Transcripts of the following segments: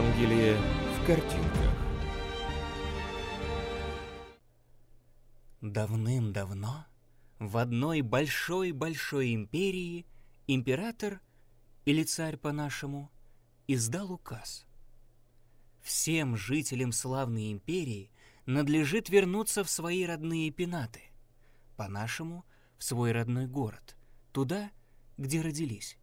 Евангелие в картинках. Давным-давно в одной большой-большой империи император, или царь по-нашему, издал указ. Всем жителям славной империи надлежит вернуться в свои родные пенаты, по-нашему, в свой родной город, туда, где родились.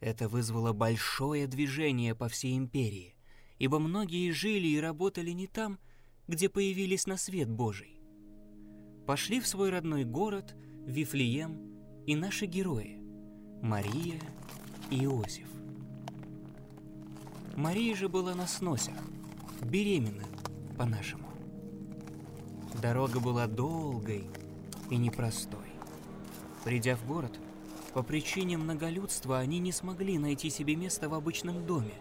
Это вызвало большое движение по всей империи, ибо многие жили и работали не там, где появились на свет Божий. Пошли в свой родной город, Вифлеем, и наши герои – Мария и Иосиф. Мария же была на сносях, беременна по-нашему. Дорога была долгой и непростой. Придя в город, по причине многолюдства они не смогли найти себе место в обычном доме,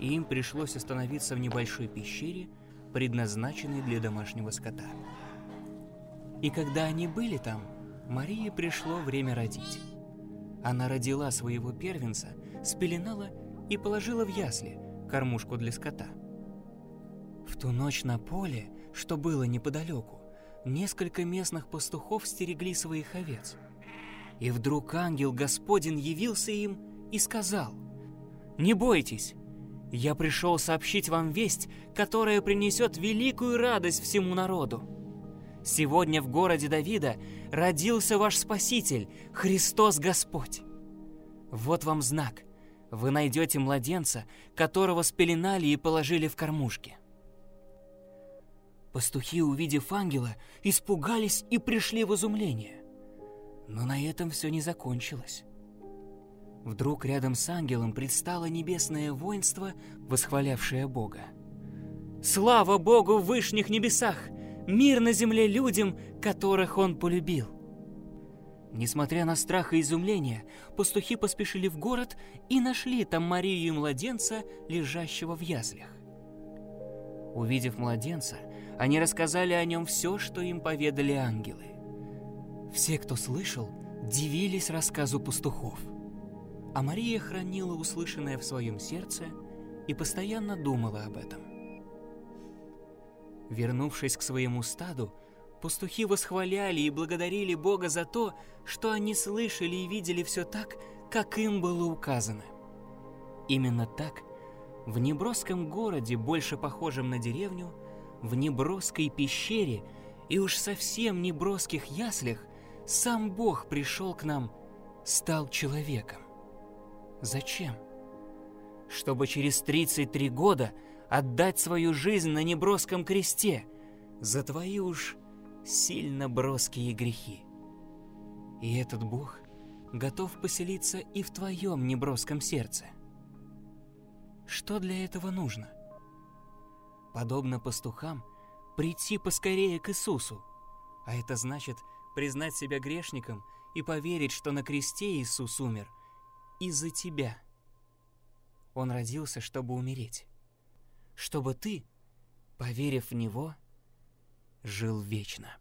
и им пришлось остановиться в небольшой пещере, предназначенной для домашнего скота. И когда они были там, Марии пришло время родить. Она родила своего первенца, спеленала и положила в ясли, кормушку для скота. В ту ночь на поле, что было неподалеку, несколько местных пастухов стерегли своих овец – и вдруг ангел Господень явился им и сказал, «Не бойтесь, я пришел сообщить вам весть, которая принесет великую радость всему народу. Сегодня в городе Давида родился ваш Спаситель, Христос Господь. Вот вам знак. Вы найдете младенца, которого спеленали и положили в кормушке». Пастухи, увидев ангела, испугались и пришли в изумление. Но на этом все не закончилось. Вдруг рядом с ангелом предстало небесное воинство, восхвалявшее Бога. «Слава Богу в вышних небесах! Мир на земле людям, которых Он полюбил!» Несмотря на страх и изумление, пастухи поспешили в город и нашли там Марию и младенца, лежащего в яслях. Увидев младенца, они рассказали о нем все, что им поведали ангелы. Все, кто слышал, дивились рассказу пастухов. А Мария хранила услышанное в своем сердце и постоянно думала об этом. Вернувшись к своему стаду, пастухи восхваляли и благодарили Бога за то, что они слышали и видели все так, как им было указано. Именно так, в неброском городе, больше похожем на деревню, в неброской пещере и уж совсем неброских яслях сам Бог пришел к нам, стал человеком. Зачем? Чтобы через 33 года отдать свою жизнь на неброском кресте за твои уж сильно броские грехи. И этот Бог готов поселиться и в твоем неброском сердце. Что для этого нужно? Подобно пастухам, прийти поскорее к Иисусу, а это значит – признать себя грешником и поверить, что на кресте Иисус умер из-за тебя. Он родился, чтобы умереть. Чтобы ты, поверив в Него, жил вечно.